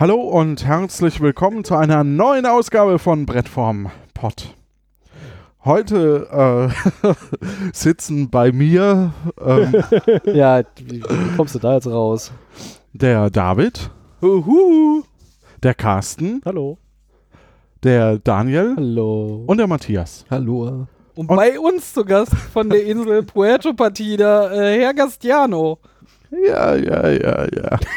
Hallo und herzlich willkommen zu einer neuen Ausgabe von Brettform Pod. Heute äh, sitzen bei mir ähm, Ja, wie, wie kommst du da jetzt raus? der David, Huhu. der Carsten, Hallo. der Daniel Hallo. und der Matthias. Hallo. Und, Und- bei uns zu Gast von der Insel Puerto Partida, äh, Herr Gastiano. Ja, ja, ja, ja.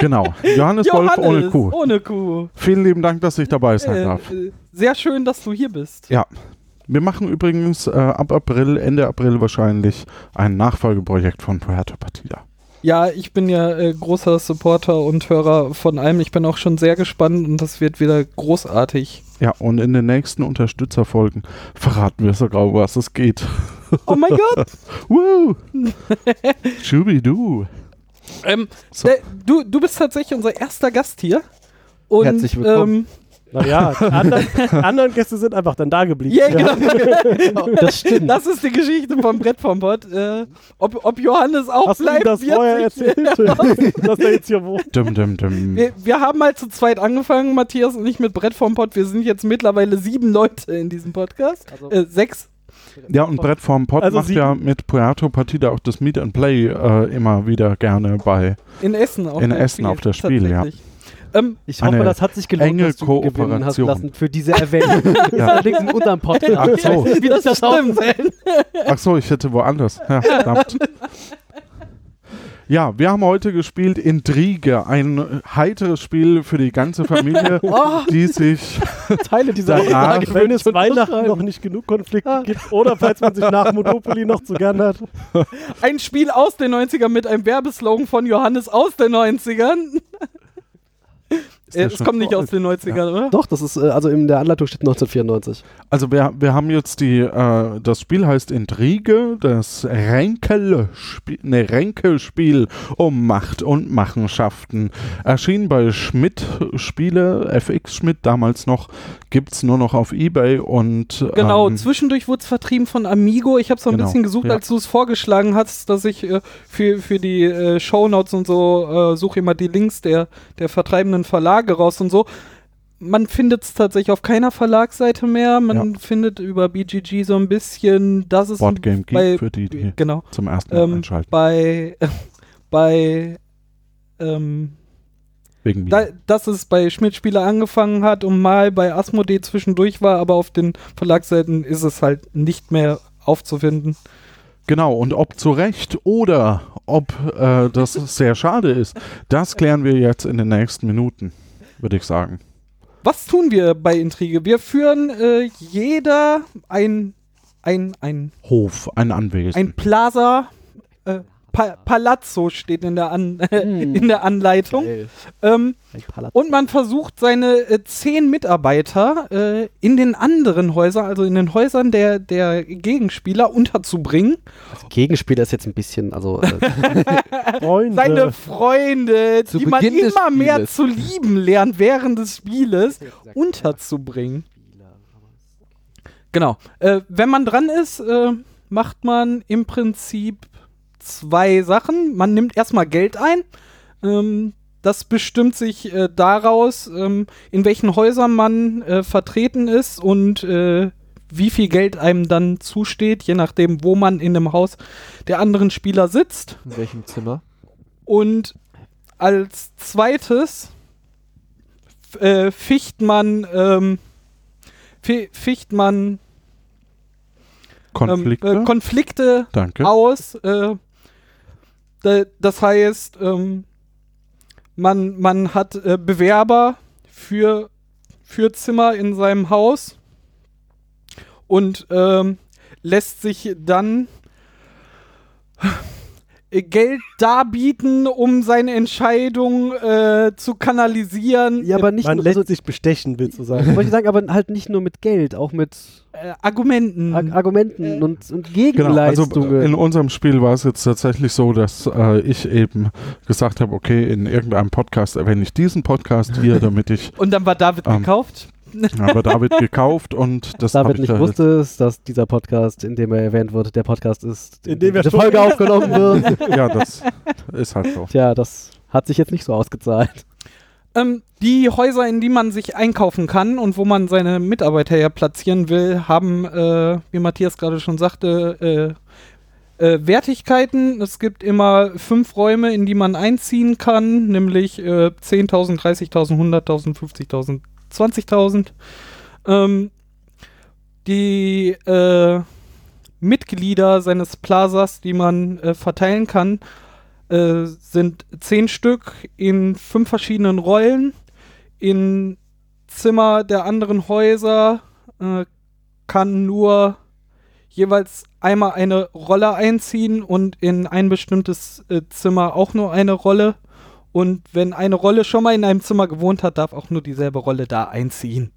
genau, Johannes, Wolf ohne Kuh. Ohne Kuh. Vielen lieben Dank, dass ich dabei sein Äh, darf. sehr schön, dass du hier bist. Ja. Wir machen übrigens äh, ab April, Ende April wahrscheinlich, ein Nachfolgeprojekt von Puerto Partida. Ja, ich bin ja äh, großer Supporter und Hörer von allem. Ich bin auch schon sehr gespannt und das wird wieder großartig. Ja, und in den nächsten Unterstützerfolgen verraten wir sogar, um was es geht. Oh mein Gott. Woo! Schubidu. Ähm, So. äh, du, du bist tatsächlich unser erster Gast hier. Und, Herzlich willkommen. Ähm, Naja, die anderen, anderen Gäste sind einfach dann da geblieben. ja, genau. Das stimmt. Das ist die Geschichte vom Brett vom Pott. Äh, ob, ob Johannes auch Hast du bleibt, das wird vorher erzählt, dass er jetzt hier wohnt? Dum, dum, dum. Wir, wir haben mal zu zweit angefangen, Matthias und ich mit Brett vom Pott. Wir sind jetzt mittlerweile sieben Leute in diesem Podcast. Also- Äh, sechs. Ja, und Brett vorm Pod Also macht sieben. ja mit Puerto Partida auch das Meet and Play äh, immer wieder gerne bei. In Essen auf In Essen auf der Spiel, ja. Ähm, Ich hoffe, Eine das hat sich gelohnt, enge dass du gewinnen hast lassen für diese Erwähnung. Ja. Allerdings in unserem Podcast. Ach so. Wie das das stimmt. Ach so, ich hätte woanders. Ja, verdammt. Ja, wir haben heute gespielt Intrige, ein heiteres Spiel für die ganze Familie, oh, die sich Teile dieser Aussage Wenn es Weihnachten noch nicht genug Konflikte gibt oder falls man sich nach Monopoly noch zu gern hat. ein Spiel aus den 90ern mit einem Werbeslogan von Johannes aus den 90ern. Äh, es kommt nicht aus den 90ern, oder? Doch, das ist, äh, also in der Anleitung steht 1994. Also wir, wir haben jetzt die, äh, das Spiel heißt Intrige, das Ränkelspiel, ne, Ränkelspiel um Macht und Machenschaften. Erschien bei Schmidt Spiele, FX Schmidt damals noch, gibt's nur noch auf Ebay und Genau, ähm, zwischendurch wurde es vertrieben von Amigo. Ich habe so ein Genau, bisschen gesucht, ja. als du es vorgeschlagen hast, dass ich äh, für, für die äh, Shownotes und so äh, suche immer die Links der, der vertreibenden Verlage raus und so. Man findet es tatsächlich auf keiner Verlagsseite mehr. Man findet über BGG so ein bisschen, das ist Board Game Geek bei, für die, die genau, zum ersten Mal ähm, einschalten. bei, bei ähm, Wegen mir. da, dass es bei Schmidt-Spieler angefangen hat und mal bei Asmodee zwischendurch war, aber auf den Verlagsseiten ist es halt nicht mehr aufzufinden. Genau, und ob zu Recht oder ob äh, das sehr schade ist, das klären wir jetzt in den nächsten Minuten, würde ich sagen. Was tun wir bei Intrige? Wir führen äh, jeder ein, ein, ein, Hof, ein Anwesen. ein Plaza. Äh, pa Palazzo steht in der, An Hm. in der Anleitung. Ähm, und man versucht seine äh, zehn Mitarbeiter äh, in den anderen Häusern, also in den Häusern der, der Gegenspieler unterzubringen. Gegenspieler ist jetzt ein bisschen, also äh, Freunde. seine Freunde, Zu die man Beginn des immer mehr zu lieben lernt während des Spieles, unterzubringen. Genau. Äh, wenn man dran ist, äh, macht man im Prinzip zwei Sachen. Man nimmt erstmal Geld ein. Ähm, das bestimmt sich äh, daraus, ähm, in welchen Häusern man äh, vertreten ist und äh, wie viel Geld einem dann zusteht, je nachdem, wo man in dem Haus der anderen Spieler sitzt. In welchem Zimmer? Und als zweites äh, ficht man, ähm, fi- ficht man Konflikte. Ähm, äh, Konflikte Danke. aus. Da, das heißt, ähm, man, man hat äh, Bewerber für, für Zimmer in seinem Haus und ähm, lässt sich dann Geld darbieten, um seine Entscheidung äh, zu kanalisieren. ja, aber nicht Man nur, lässt also, sich bestechen, willst du sagen. wollte ich sagen, aber halt nicht nur mit Geld, auch mit äh, Argumenten. Ar Argumenten und, und Genau, also Gegenleistungen. in unserem Spiel war es jetzt tatsächlich so, dass äh, ich eben gesagt habe, okay, in irgendeinem Podcast erwähne ich diesen Podcast hier, damit ich, und dann war David Ähm, gekauft. aber David gekauft und das David ich nicht da wusste es, dass dieser Podcast, in dem er erwähnt wird, der Podcast ist, In dem wir diese schon- Folge aufgenommen wird. Ja, das ist halt so. Tja, das hat sich jetzt nicht so ausgezahlt. Ähm, die Häuser, in die man sich einkaufen kann und wo man seine Mitarbeiter ja platzieren will, haben, äh, wie Matthias gerade schon sagte, äh, äh, Wertigkeiten. Es gibt immer fünf Räume, in die man einziehen kann, nämlich äh, 10.000, 30.000, 100.000, 50.000, 20.000. Ähm, die äh, Mitglieder seines Plazas, die man äh, verteilen kann, äh, sind zehn Stück in fünf verschiedenen Rollen. In Zimmer der anderen Häuser äh, kann nur jeweils einmal eine Rolle einziehen und in ein bestimmtes äh, Zimmer auch nur eine Rolle. Und wenn eine Rolle schon mal in einem Zimmer gewohnt hat, darf auch nur dieselbe Rolle da einziehen.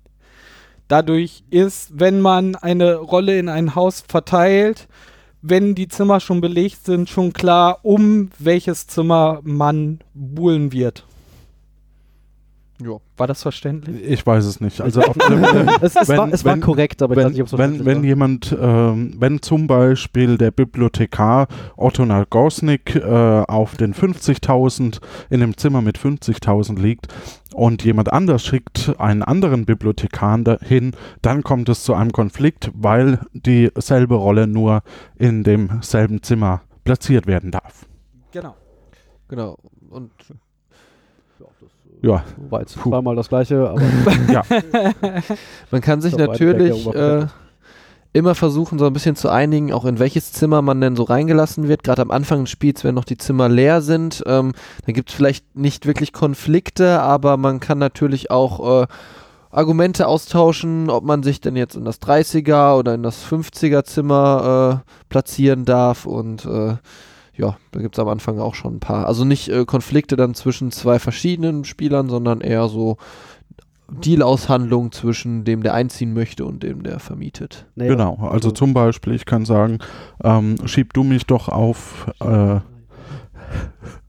Dadurch ist, wenn man eine Rolle in ein Haus verteilt, wenn die Zimmer schon belegt sind, schon klar, um welches Zimmer man buhlen wird. Ja. War das verständlich? Ich weiß es nicht. Also auf Fälle, Es, es, Wenn- war, es war wenn- korrekt, aber ich weiß wenn, nicht, ob es wenn, wenn jemand, ähm, wenn zum Beispiel der Bibliothekar Otto Nagosnik äh, auf den 50.000 in einem Zimmer mit 50.000 liegt und jemand anders schickt einen anderen Bibliothekar dahin, dann kommt es zu einem Konflikt, weil dieselbe Rolle nur in demselben Zimmer platziert werden darf. Genau. Genau. Und Ja, war jetzt Puh. zweimal das gleiche, aber ja. man kann sich natürlich äh, immer versuchen, so ein bisschen zu einigen, auch in welches Zimmer man denn so reingelassen wird. Gerade am Anfang des Spiels, wenn noch die Zimmer leer sind, ähm, dann gibt es vielleicht nicht wirklich Konflikte, aber man kann natürlich auch äh, Argumente austauschen, ob man sich denn jetzt in das 30er oder in das 50er Zimmer äh, platzieren darf und äh, ja, da gibt es am Anfang auch schon ein paar. Also nicht äh, Konflikte dann zwischen zwei verschiedenen Spielern, sondern eher so Deal-Aushandlungen zwischen dem, der einziehen möchte und dem, der vermietet. nee, Genau, also zum Beispiel, ich kann sagen, ähm, schieb du mich doch auf, äh,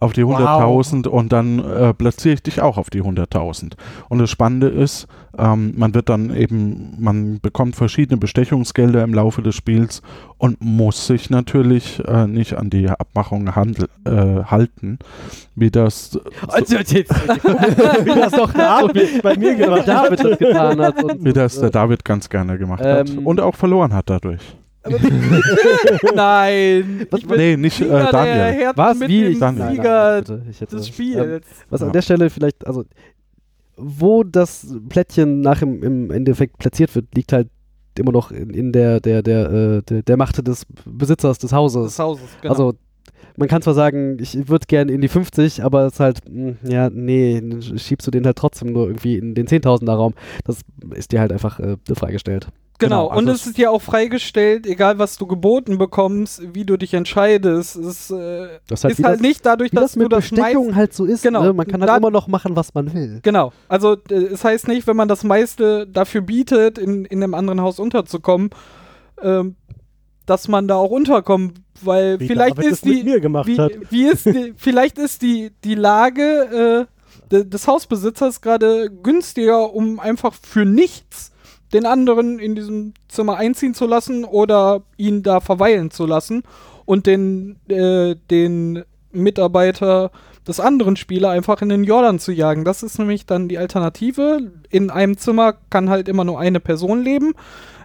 auf die 100.000 und dann äh, platziere ich dich auch auf die 100.000. Und das Spannende ist, ähm, man wird dann eben, man bekommt verschiedene Bestechungsgelder im Laufe des Spiels und muss sich natürlich äh, nicht an die Abmachungen handel, äh, halten, wie das Also jetzt, Wie das doch David bei mir gemacht hat. David das getan hat. Und, wie das der David ganz gerne gemacht hat Ähm, und auch verloren hat dadurch. Nein. Ich bin Nee, nicht äh, Daniel. Was? mit Wie? Daniel. Sieger bitte, ich hätte, des ähm, Spiels. Was Ja. an der Stelle vielleicht, also wo das Plättchen nach im, im Endeffekt platziert wird, liegt halt immer noch in, in der, der, der, äh, der, der Macht des Besitzers des Hauses. des Hauses. Genau. Also man kann zwar sagen, ich würde gerne in die 50, aber es ist halt, mh, ja, nee, dann schiebst du den halt trotzdem nur irgendwie in den 10.000er Raum. Das ist dir halt einfach äh, freigestellt. Genau, Genau, also und es- es ist ja auch freigestellt, egal was du geboten bekommst, wie du dich entscheidest. Es äh, Das ist halt, ist halt das, nicht dadurch, dass das du mit das Bestechung halt so ist. Genau. Ne? Man kann halt Da- immer noch machen, was man will. Genau, also äh, es heißt nicht, wenn man das meiste dafür bietet, in, in einem anderen Haus unterzukommen, ähm, dass man da auch unterkommt, weil Wie vielleicht ist die, wie, wie ist die, vielleicht ist die, die Lage äh, de, des Hausbesitzers gerade günstiger, um einfach für nichts den anderen in diesem Zimmer einziehen zu lassen oder ihn da verweilen zu lassen und den, äh, den Mitarbeiter des anderen Spieler einfach in den Jordan zu jagen. Das ist nämlich dann die Alternative. In einem Zimmer kann halt immer nur eine Person leben.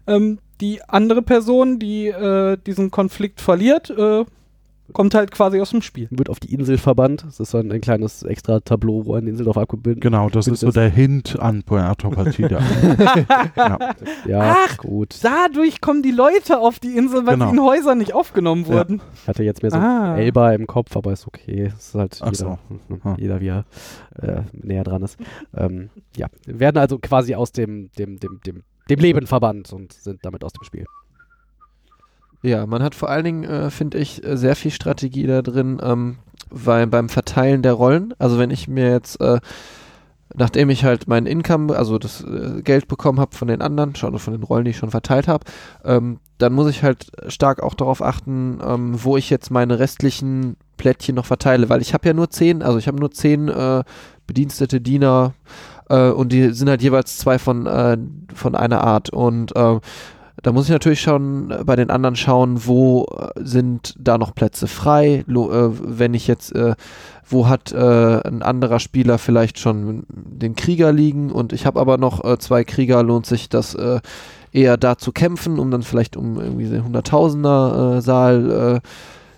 Ähm, die andere Person, die äh, diesen Konflikt verliert, äh, kommt halt quasi aus dem Spiel. Wird auf die Insel verbannt. Das ist so ein, ein kleines extra Tableau, wo eine Insel drauf abgebildet Genau, das ist so der Hint an Puerto Partida. ja. Ja, Ach, gut. Dadurch kommen die Leute auf die Insel, weil Genau. sie in Häusern nicht aufgenommen Ja. wurden. Ich hatte jetzt mehr so Ah. Elba im Kopf, aber ist okay. Es ist halt Ach jeder, so. Ah. jeder wie er äh, näher dran ist. Ähm, ja, wir werden also quasi aus dem, dem, dem, dem, dem Leben verbannt und sind damit aus dem Spiel. Ja, man hat vor allen Dingen, äh, finde ich, äh, sehr viel Strategie da drin, ähm, weil beim Verteilen der Rollen, also wenn ich mir jetzt, äh, nachdem ich halt mein Income, also das äh, Geld bekommen habe von den anderen, schon von den Rollen, die ich schon verteilt habe, ähm, dann muss ich halt stark auch darauf achten, ähm, wo ich jetzt meine restlichen Plättchen noch verteile, weil ich habe ja nur zehn, also ich habe nur zehn äh, Bedienstete, Diener äh, und die sind halt jeweils zwei von, äh, von einer Art und äh, da muss ich natürlich schon äh, bei den anderen schauen, wo äh, sind da noch Plätze frei, äh, wenn ich jetzt, wo hat ein anderer Spieler vielleicht schon den Krieger liegen und ich habe aber noch zwei Krieger, lohnt sich das eher da zu kämpfen, um dann vielleicht um irgendwie den Hunderttausender Saal,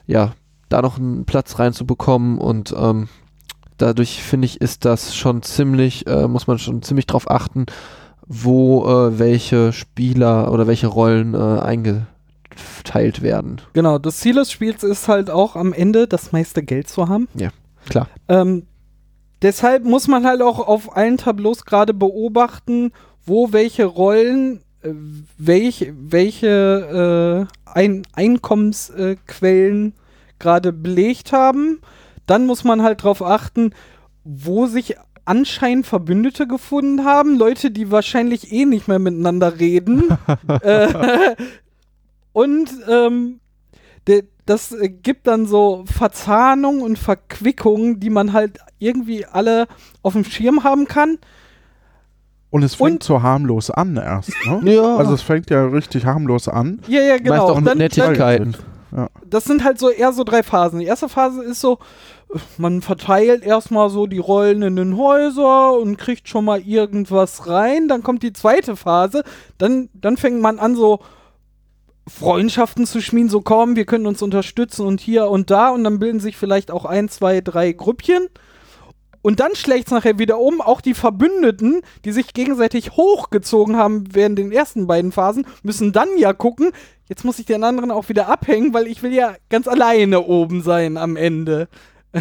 ja, da noch einen Platz reinzubekommen und ähm, dadurch finde ich, ist das schon ziemlich, muss man schon ziemlich drauf achten, wo äh, welche Spieler oder welche Rollen äh, eingeteilt werden. Genau, das Ziel des Spiels ist halt auch am Ende das meiste Geld zu haben. Klar. Ähm, deshalb muss man halt auch auf allen Tableaus gerade beobachten, wo welche Rollen, äh, welch, welche äh, Ein Einkommensquellen gerade belegt haben. Dann muss man halt darauf achten, wo sich anscheinend Verbündete gefunden haben, Leute, die wahrscheinlich eh nicht mehr miteinander reden. äh, und ähm, de, das gibt dann so Verzahnungen und Verquickungen, die man halt irgendwie alle auf dem Schirm haben kann. Und es fängt Und- so harmlos an erst. Ne? Ja. Also es fängt ja richtig harmlos an. Ja, ja, genau. Meist auch mit Dann- Nettigkeiten. das sind halt so eher so drei Phasen. Die erste Phase ist so, man verteilt erstmal so die Rollen in den Häuser und kriegt schon mal irgendwas rein. Dann kommt die zweite Phase. Dann, dann fängt man an, so Freundschaften zu schmieden, so komm, wir können uns unterstützen und hier und da. Und dann bilden sich vielleicht auch ein, zwei, drei Grüppchen. Und dann schlägt es nachher wieder um. Auch die Verbündeten, die sich gegenseitig hochgezogen haben während den ersten beiden Phasen, müssen dann ja gucken, jetzt muss ich den anderen auch wieder abhängen, weil ich will ja ganz alleine oben sein am Ende.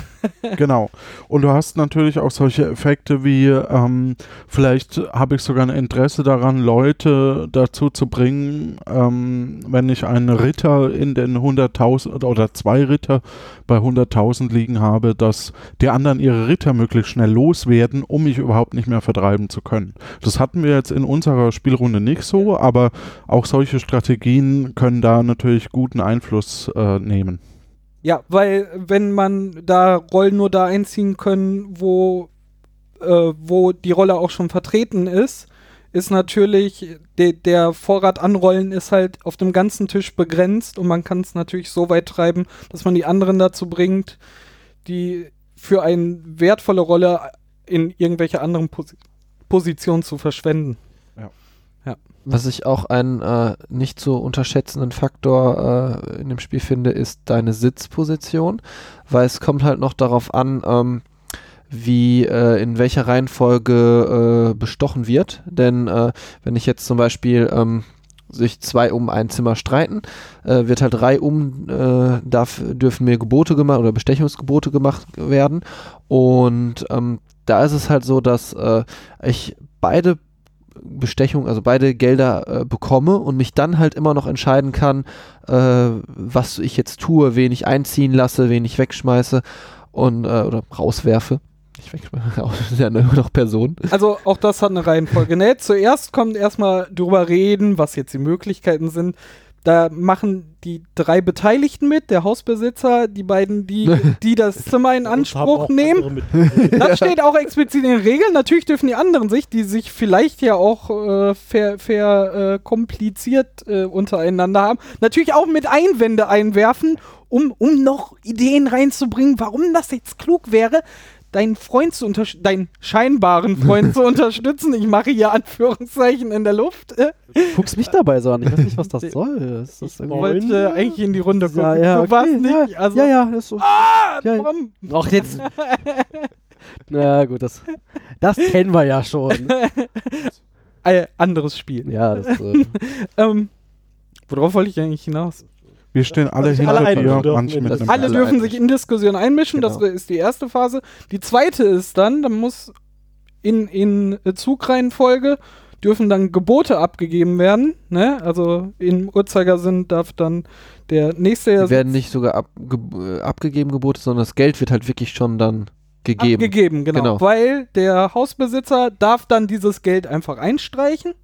Genau. Und du hast natürlich auch solche Effekte wie, ähm, vielleicht habe ich sogar ein Interesse daran, Leute dazu zu bringen, ähm, wenn ich einen Ritter in den 100.000 oder zwei Ritter bei 100.000 liegen habe, dass die anderen ihre Ritter möglichst schnell loswerden, um mich überhaupt nicht mehr vertreiben zu können. Das hatten wir jetzt in unserer Spielrunde nicht so, aber auch solche Strategien können da natürlich guten Einfluss äh, nehmen. Ja, weil wenn man da Rollen nur da einziehen können, wo, äh, wo die Rolle auch schon vertreten ist, ist natürlich de der Vorrat an Rollen ist halt auf dem ganzen Tisch begrenzt und man kann es natürlich so weit treiben, dass man die anderen dazu bringt, die für eine wertvolle Rolle in irgendwelche anderen Posi Positionen zu verschwenden. Was ich auch einen äh, nicht zu unterschätzenden Faktor äh, in dem Spiel finde, ist deine Sitzposition, weil es kommt halt noch darauf an, ähm, wie äh, in welcher Reihenfolge äh, bestochen wird. Denn äh, wenn ich jetzt zum Beispiel ähm, sich zwei um ein Zimmer streiten, äh, wird halt drei um, äh, darf, dürfen mir Gebote gemacht oder Bestechungsgebote gemacht werden. Und ähm, da ist es halt so, dass äh, ich beide Bestechung, also beide Gelder äh, bekomme und mich dann halt immer noch entscheiden kann, äh, was ich jetzt tue, wen ich einziehen lasse, wen ich wegschmeiße und äh, oder rauswerfe. Nicht wegschmeiße, ist ja nur noch Person. Also auch das hat eine Reihenfolge. Ne? Zuerst kommt erstmal drüber reden, was jetzt die Möglichkeiten sind. Da machen die drei Beteiligten mit, der Hausbesitzer, die beiden, die, die das Zimmer in Anspruch nehmen. Das steht auch explizit in den Regeln. Natürlich dürfen die anderen sich, die sich vielleicht ja auch äh, ver, ver, äh, kompliziert äh, untereinander haben, natürlich auch mit Einwände einwerfen, um, um noch Ideen reinzubringen, warum das jetzt klug wäre, deinen Freund zu unterstützen, deinen scheinbaren Freund zu unterstützen. Ich mache hier Anführungszeichen in der Luft. Guckst mich dabei so an. Ich weiß nicht, was das soll. Ist das ich wollte eigentlich in die Runde gucken. ja, ja, du warst okay, nicht. ja, also, ja, ja, ist so. Ah, Ja. Ach, jetzt. Na gut, das, das kennen wir ja schon. Äh, anderes Spiel. Ja, das, äh, Ähm, worauf wollte ich eigentlich hinaus? Wir stehen alle Also hinter alle dir, dürfen manche in mit einem Alle dürfen sich in Diskussion einmischen, Genau. das ist die erste Phase. Die zweite ist dann, dann muss in, in Zugreihenfolge dürfen dann Gebote abgegeben werden. Ne? Also im Uhrzeigersinn darf dann der nächste Die werden nicht sogar abge äh, abgegeben Gebote, sondern das Geld wird halt wirklich schon dann gegeben. abgegeben, genau. Genau. Weil der Hausbesitzer darf dann dieses Geld einfach einstreichen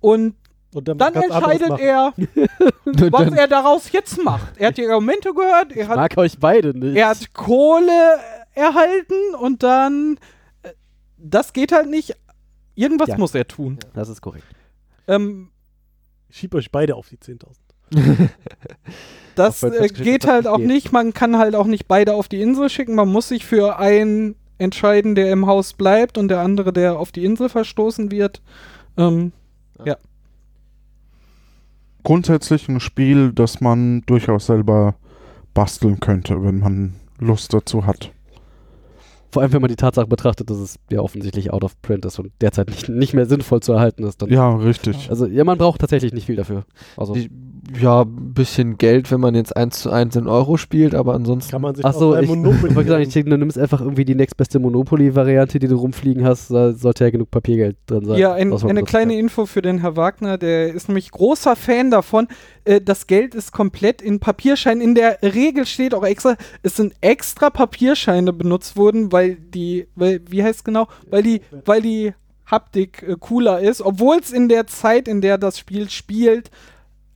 Und dann, dann entscheidet er, was er daraus jetzt macht. Er hat die Argumente gehört, er ich hat mag euch beide nicht. Er hat Kohle erhalten und dann. äh, Das geht halt nicht. Irgendwas Ja. muss er tun. das ist korrekt. Ähm, Ich schieb euch beide auf die 10.000. Das äh, geht halt auch geht. nicht. Man kann halt auch nicht beide auf die Insel schicken. Man muss sich für einen entscheiden, der im Haus bleibt und der andere, der auf die Insel verstoßen wird. Ähm, Grundsätzlich ein Spiel, das man durchaus selber basteln könnte, wenn man Lust dazu hat. Vor allem, wenn man die Tatsache betrachtet, dass es ja offensichtlich out of print ist und derzeit nicht, nicht mehr sinnvoll zu erhalten ist. Dann Ja, richtig. Also, ja, man braucht tatsächlich nicht viel dafür. Also, Die, ja, ein bisschen Geld, wenn man jetzt 1 zu 1 in Euro spielt, aber ansonsten. Kann man sich ach so, aus ich, ich Monopoly wollte sagen, ich denke, du nimmst einfach irgendwie die nächstbeste Monopoly-Variante, die du rumfliegen hast. Da sollte ja genug Papiergeld drin sein. ja, ein, eine kleine. Info für den Herr Wagner. Der ist nämlich großer Fan davon. Äh, das Geld ist komplett in Papierscheinen. In der Regel steht auch extra, es sind extra Papierscheine benutzt worden, weil die, weil, wie heißt genau? Weil die, weil die Haptik äh, cooler ist, obwohl es in der Zeit, in der das Spiel spielt,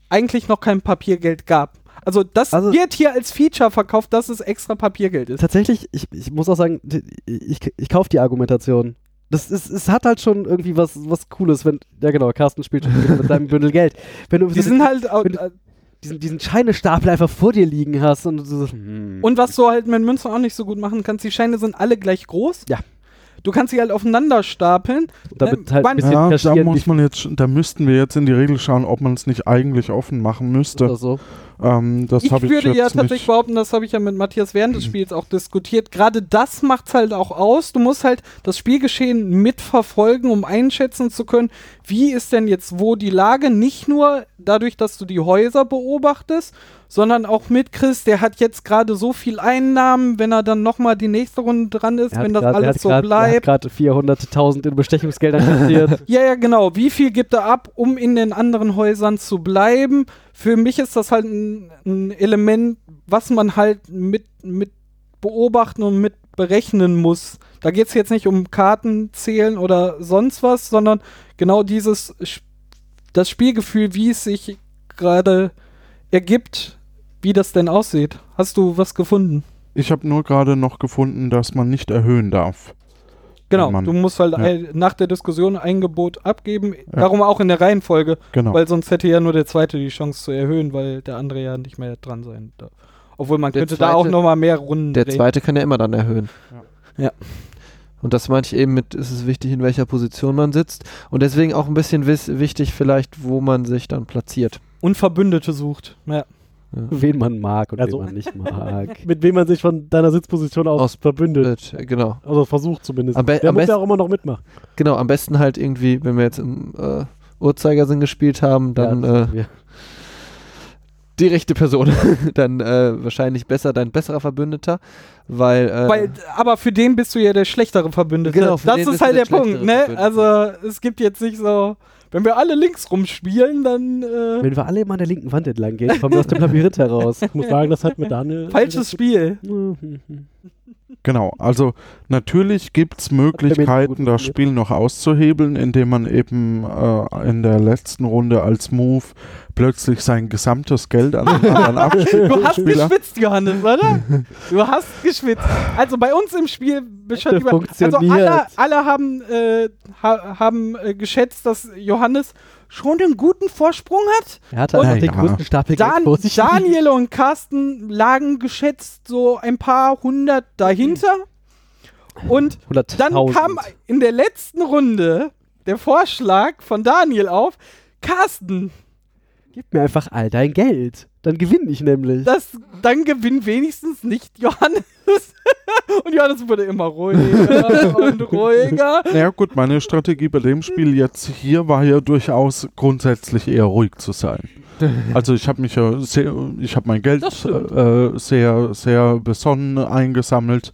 eigentlich noch kein Papiergeld gab. Also das Also- wird hier als Feature verkauft, dass es extra Papiergeld ist. Tatsächlich, ich, ich muss auch sagen, die- ich, ich kaufe die Argumentation. Das ist, es hat halt schon irgendwie was, was Cooles, wenn, ja genau, Carsten spielt schon mit seinem Bündel Geld. Wenn du Die sind halt du- diesen, diesen Scheinestapel einfach vor dir liegen hast und so, hm. Und was du halt mit Münzen auch nicht so gut machen kannst, die Scheine sind alle gleich groß. Ja. Du kannst sie halt aufeinander stapeln. damit äh, halt ein bisschen Ja, da muss man jetzt, da müssten wir jetzt in die Regel schauen, ob man es nicht eigentlich offen machen müsste. oder so. Ähm, das Ich habe ich würde jetzt ja tatsächlich behaupten, das habe ich ja mit Matthias während des Spiels auch diskutiert. Gerade das macht's halt auch aus. Du musst halt das Spielgeschehen mitverfolgen, um einschätzen zu können, wie ist denn jetzt wo die Lage. Nicht nur dadurch, dass du die Häuser beobachtest, sondern auch mitkriegst, der hat jetzt gerade so viel Einnahmen, wenn er dann nochmal die nächste Runde dran ist, wenn das grad- er alles hat so grad- Er hat bleibt. gerade 400.000 in Bestechungsgeldern kassiert. Ja, ja, genau. Wie viel gibt er ab, um in den anderen Häusern zu bleiben? Für mich ist das halt ein, ein Element, was man halt mit, mit beobachten und mit berechnen muss. Da geht es jetzt nicht um Karten zählen oder sonst was, sondern genau dieses das Spielgefühl, wie es sich gerade ergibt, wie das denn aussieht. Hast du was gefunden? Ich habe nur gerade noch gefunden, dass man nicht erhöhen darf. Genau, du musst halt Ja. ein, nach der Diskussion ein Gebot abgeben. Darum auch in der Reihenfolge. Genau. Weil sonst hätte ja nur der zweite die Chance zu erhöhen, weil der andere ja nicht mehr dran sein darf. Obwohl man Der könnte da auch zweite- noch mal mehr Runden Der drehen. zweite kann ja immer dann erhöhen. Ja. Ja. Und das meinte ich eben mit, ist es wichtig, in welcher Position man sitzt. Und deswegen auch ein bisschen wiss, wichtig vielleicht, wo man sich dann platziert. Und Verbündete sucht. Ja. Wen man mag und Also- wen man nicht mag. Mit wem man sich von deiner Sitzposition aus, Aus- verbündet. Genau. Also versucht zumindest. Am be- Der am muss besten- ja auch immer noch mitmachen. Genau, am besten halt irgendwie, wenn wir jetzt im äh, Uhrzeigersinn gespielt haben, dann ja, äh, die rechte Person. dann äh, wahrscheinlich besser dein besserer Verbündeter, weil, äh, Weil, aber für den bist du ja der schlechtere Verbündete. Genau, für das ist halt der der Punkt, ne? Also es gibt jetzt nicht so, wenn wir alle links rumspielen, dann äh, Wenn wir alle immer an der linken Wand entlang gehen, kommen wir aus dem Labyrinth heraus. Ich muss sagen, das hat mit Daniel. falsches Spiel. Genau, also natürlich gibt es Möglichkeiten, das. Spiel noch auszuhebeln, indem man eben äh, in der letzten Runde als Move plötzlich sein gesamtes Geld an den anderen abspielt. Du hast geschwitzt, Johannes, oder? Du hast geschwitzt. Also bei uns im Spiel über, also alle, alle haben, äh, ha, haben äh, geschätzt, dass Johannes schon einen guten Vorsprung hat. Er hatte Und- den Ja. größten Stapel Dan. Daniel und Carsten lagen geschätzt so ein paar hundert dahinter. Und 100.000. dann kam in der letzten Runde der Vorschlag von Daniel auf, Carsten, Gib mir einfach all dein Geld. Dann gewinne ich nämlich. das, dann gewinnt wenigstens nicht Johannes. und Johannes wurde immer ruhiger und ruhiger. Naja gut, meine Strategie bei dem Spiel jetzt hier war ja durchaus grundsätzlich eher ruhig zu sein. Also ich habe mich ja sehr, ich habe mein Geld stimmt. äh, sehr, sehr besonnen eingesammelt.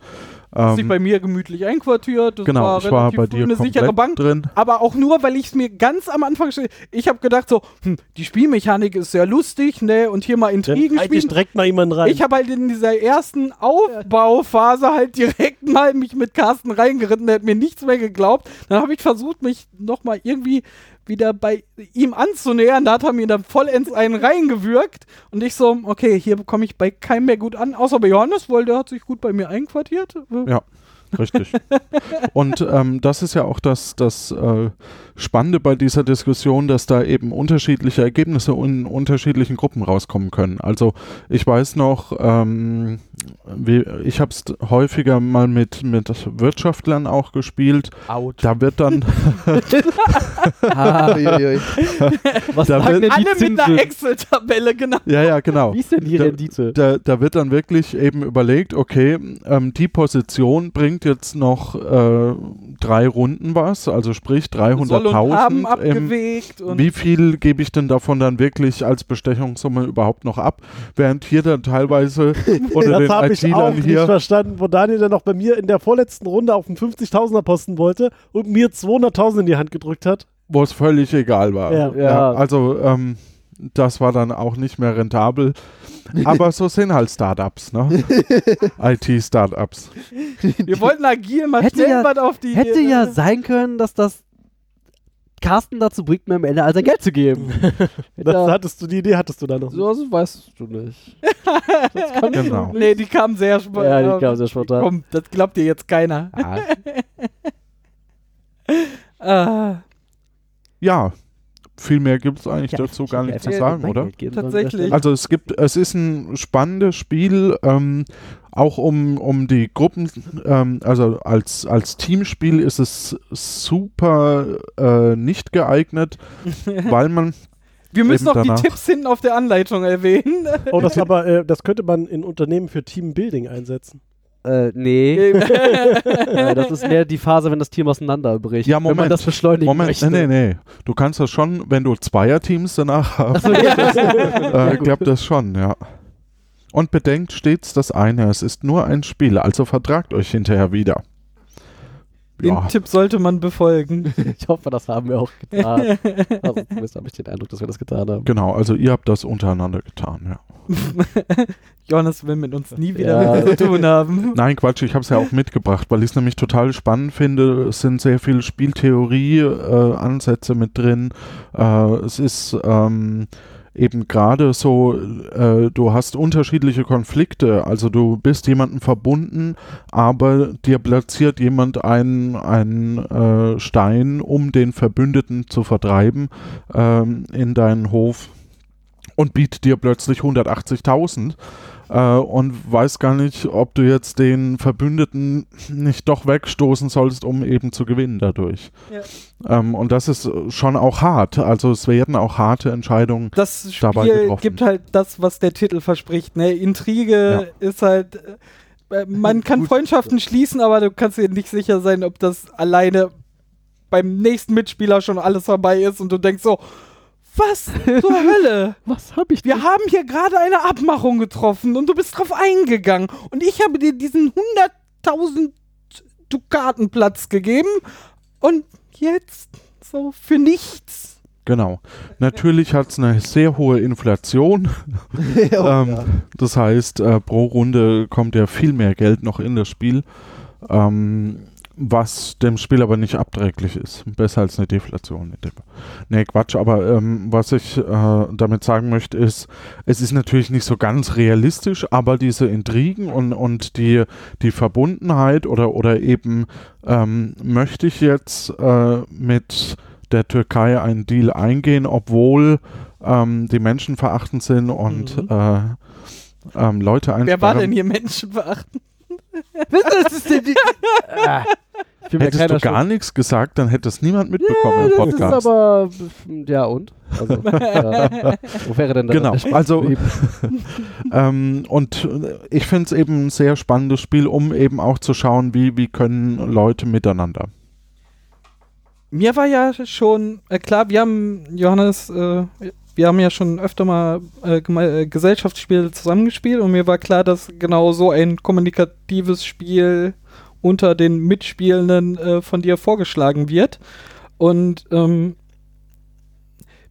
Ähm, bei mir gemütlich einquartiert. Das genau, war ich war relativ bei dir eine sichere komplett Bank. drin. Aber auch nur, weil ich es mir ganz am Anfang Ich habe gedacht so, hm, die Spielmechanik ist sehr lustig, ne? Und hier mal Intrigen eigentlich spielen. direkt mal jemanden rein. Ich habe halt in dieser ersten Aufbauphase halt direkt mal mich mit Carsten reingeritten, der hat mir nichts mehr geglaubt. Dann habe ich versucht, mich nochmal irgendwie wieder bei ihm anzunähern. Da hat er mir dann vollends einen reingewürgt. Und ich so, okay, hier bekomme ich bei keinem mehr gut an, außer bei Johannes, weil der hat sich gut bei mir einquartiert. Ja. Richtig. Und ähm, das ist ja auch das, das äh, Spannende bei dieser Diskussion, dass da eben unterschiedliche Ergebnisse in unterschiedlichen Gruppen rauskommen können. Also ich weiß noch, ähm, wie, ich habe es häufiger mal mit, mit Wirtschaftlern auch gespielt. Out. Da wird dann, Ah, was Da wird- denn die Alle mit Zinsen? einer Excel-Tabelle, genau. ja, ja, genau. Wie ist denn die Da- Rendite? Da, da wird dann wirklich eben überlegt, okay, ähm, die Position bringt jetzt noch äh, drei Runden was, also sprich Soll und haben 300.000 im, abgewegt und Wie viel gebe ich denn davon dann wirklich als Bestechungssumme überhaupt noch ab? Während hier dann teilweise unter Das habe den ich auch IT-Lern nicht hier. verstanden, wo Daniel dann noch bei mir in der vorletzten Runde auf den 50.000er Posten wollte und mir 200.000 in die Hand gedrückt hat. wo es völlig egal war. Ja. Ja. also ähm, das war dann auch nicht mehr rentabel. Aber so sind halt Startups, ne? IT-Startups. wir wollten agil mal Hätte schnell ja- was auf die Hätte ja äh, sein können, dass das Carsten dazu bringt, mir am Ende all sein Geld zu geben. Das ja, hattest du, die Idee hattest du da noch. so also weißt du nicht. Genau. Nee, die kam sehr spontan. Ja, die kam sehr spontan. Komm, das glaubt dir jetzt keiner. Ah, Ah, Ja, viel mehr gibt es eigentlich ja, dazu gar nicht zu sagen, oder? Tatsächlich. Also es gibt, es ist ein spannendes Spiel, ähm, auch um, um die Gruppen, ähm, also als, als Teamspiel ist es super äh, nicht geeignet, weil man, wir müssen danach. die Tipps hinten auf der Anleitung erwähnen. Oh, das aber, äh, das könnte man in Unternehmen für Teambuilding einsetzen. Äh, nee. äh, das ist mehr die Phase, wenn das Team auseinanderbricht. Ja, Wenn man Moment. das beschleunigen Moment, möchte. nee, nee, nee, du kannst das schon, wenn du Zweierteams danach hast, ja. äh, klappt das schon, ja. Und bedenkt stets das eine, es ist nur ein Spiel, also vertragt euch hinterher wieder. Den Ja. Tipp sollte man befolgen. Ich hoffe, das haben wir auch getan. Also zumindest habe ich den Eindruck, dass wir das getan haben. Genau, also ihr habt das untereinander getan, ja. Johannes will mit uns nie wieder Ja. zu tun haben. Nein, Quatsch, ich habe es ja auch mitgebracht, weil ich es nämlich total spannend finde. Es sind sehr viele Spieltheorie-Ansätze mit drin. Äh, es ist ähm, eben gerade so, äh, du hast unterschiedliche Konflikte. Also du bist jemandem verbunden, aber dir platziert jemand einen, einen äh, Stein, um den Verbündeten zu vertreiben ähm, in deinen Hof und bietet dir plötzlich 180.000 äh, und weiß gar nicht, ob du jetzt den Verbündeten nicht doch wegstoßen sollst, um eben zu gewinnen dadurch. Ähm, und das ist schon auch hart. Also es werden auch harte Entscheidungen. Das Dabei Spiel getroffen. gibt halt das, was der Titel verspricht. Ne? Intrige ist halt. äh, Man kann Freundschaften schließen, aber du kannst dir nicht sicher sein, ob das alleine beim nächsten Mitspieler schon alles vorbei ist und du denkst so, was zur Hölle? Was habe ich Wir haben hier gerade eine Abmachung getroffen und du bist drauf eingegangen und ich habe dir diesen 100.000 Dukatenplatz gegeben und jetzt so für nichts. Genau. Natürlich hat es eine sehr hohe Inflation. ähm, Das heißt, äh, pro Runde kommt ja viel mehr Geld noch in das Spiel. Ähm, was dem Spiel aber nicht abträglich ist. Besser als eine Deflation. Nee, Quatsch, aber ähm, was ich äh, damit sagen möchte, ist, es ist natürlich nicht so ganz realistisch, aber diese Intrigen und, und die, die Verbundenheit oder, oder eben ähm, möchte ich jetzt äh, mit der Türkei einen Deal eingehen, obwohl ähm, die Menschen verachtend sind und Mhm. äh, ähm, Leute einsperren. Wer war denn hier menschenverachtend? Das ist die, ah, Hättest du gar nichts gesagt, dann hätte es niemand mitbekommen Ja, im das Podcast. ist aber, ja und? Also, ja. Wo wäre denn da Genau, das also geblieben? ähm, und äh, ich finde es eben ein sehr spannendes Spiel, um eben auch zu schauen, wie, wie können Leute miteinander. Mir war ja schon äh, klar, wir haben, Johannes, äh, wir haben ja schon öfter mal äh, äh, Gesellschaftsspiele zusammengespielt und mir war klar, dass genau so ein kommunikatives Spiel unter den Mitspielenden äh, von dir vorgeschlagen wird. Und ähm,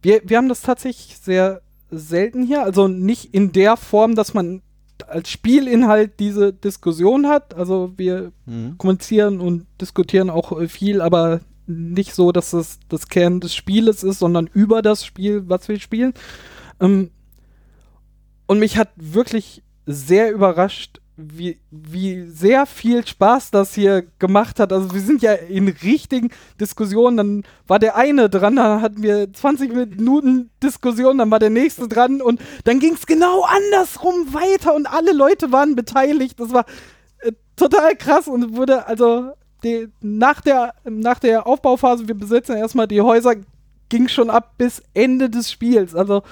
wir, wir haben das tatsächlich sehr selten hier, also nicht in der Form, dass man als Spielinhalt diese Diskussion hat. Also wir kommunizieren und diskutieren auch äh, viel, aber nicht so, dass es das Kern des Spieles ist, sondern über das Spiel, was wir spielen. Ähm, und mich hat wirklich sehr überrascht, wie, wie sehr viel Spaß das hier gemacht hat. Also wir sind ja in richtigen Diskussionen. Dann war der eine dran, dann hatten wir 20 Minuten Diskussion, dann war der nächste dran und dann ging es genau andersrum weiter und alle Leute waren beteiligt. Das war äh, total krass und wurde also die, nach, der, nach der Aufbauphase, wir besetzen erstmal die Häuser, ging schon ab bis Ende des Spiels. Also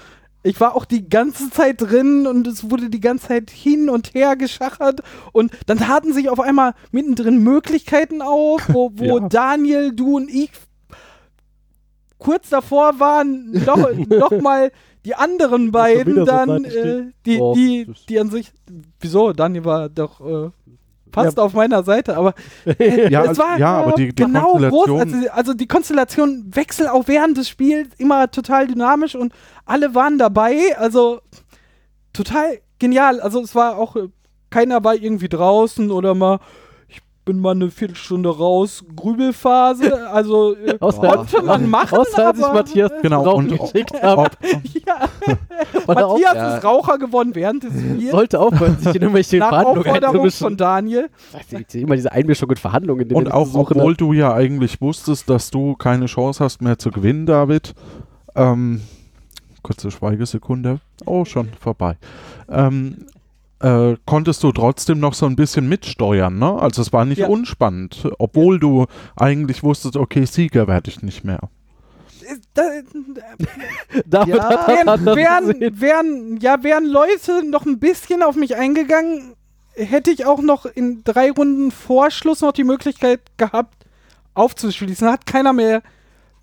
ich war auch die ganze Zeit drin und es wurde die ganze Zeit hin und her geschachert und dann taten sich auf einmal mittendrin Möglichkeiten auf, wo, wo Ja. Daniel, du und ich kurz davor waren, noch, noch mal die anderen beiden dann, äh, die, Oh, die, die an sich, wieso, Daniel war doch äh, fast auf meiner Seite, aber Ja, es war ja, aber die, die genau groß. Konstellation, Also, also die Konstellation wechselt auch während des Spiels immer total dynamisch und alle waren dabei. Also total genial. Also es war auch, äh, keiner war irgendwie draußen oder mal, bin mal eine Viertelstunde raus, Grübelphase. Also äh, Außer- konnte man machen, Außer als ich Matthias Genau, Rauchen und- geschickt habe. ja, Matthias Ja. ist Raucher geworden während des Spiels. sollte aufhören, sich in irgendwelche Nach Verhandlungen Aufforderung einzumischen. von Daniel. Weiß nicht, immer diese Einmischung in Verhandlungen. in und auch suchen, obwohl du ja eigentlich wusstest, dass du keine Chance hast mehr zu gewinnen, David. Ähm, kurze Schweigesekunde. Oh, schon vorbei. Ähm, äh, konntest du trotzdem noch so ein bisschen mitsteuern, ne? Also es war nicht Ja. unspannend, obwohl du eigentlich wusstest, okay, Sieger werde ich nicht mehr. Äh, Da, David Ja. hat wären, wären, wären, ja, wären Leute noch ein bisschen auf mich eingegangen, hätte ich auch noch in drei Runden Vorschluss noch die Möglichkeit gehabt, aufzuschließen. Hat keiner mehr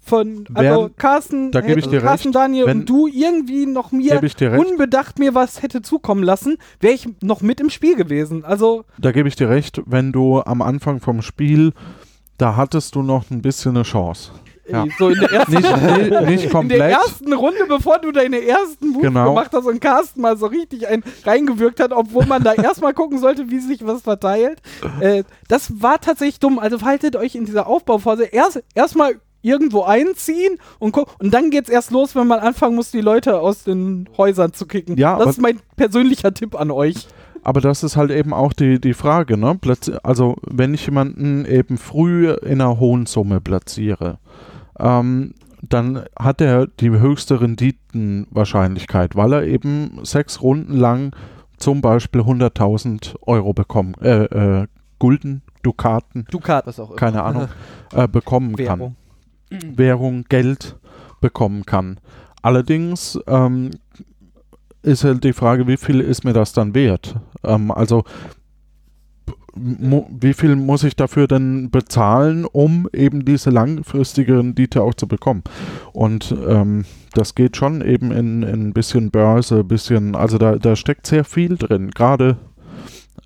von, also Wären- Carsten, da gebe ich hätte dir Carsten recht, Daniel wenn- und du irgendwie noch mir ich unbedacht mir was hätte zukommen lassen, wäre ich noch mit im Spiel gewesen. Also, Da gebe ich dir recht, wenn du am Anfang vom Spiel, da hattest du noch ein bisschen eine Chance. Ja. äh, so in der ersten Nicht, nicht, nicht in der komplett. ersten Runde, bevor du deine ersten Moves Genau. gemacht hast und Carsten mal so richtig ein reingewirkt hat, obwohl man da erstmal gucken sollte, wie sich was verteilt. Äh, das war tatsächlich dumm. Also haltet euch in dieser Aufbauphase erst erstmal irgendwo einziehen und guck, und dann geht's erst los, wenn man anfangen muss, die Leute aus den Häusern zu kicken. Ja, das ist mein persönlicher Tipp an euch. Aber das ist halt eben auch die, die Frage, ne? Platz, also wenn ich jemanden eben früh in einer hohen Summe platziere, ähm, dann hat er die höchste Renditenwahrscheinlichkeit, weil er eben sechs Runden lang zum Beispiel 100.000 Euro bekommen, äh, äh, Gulden, Dukaten, Dukat. Was auch immer. keine Ahnung, äh, bekommen kann. Währung. Währung, Geld bekommen kann. Allerdings ähm, ist halt die Frage, wie viel ist mir das dann wert? Ähm, also wie viel muss ich dafür denn bezahlen, um eben diese langfristige Rendite auch zu bekommen? Und ähm, das geht schon eben in, in ein bisschen Börse, bisschen, also da, da steckt sehr viel drin, gerade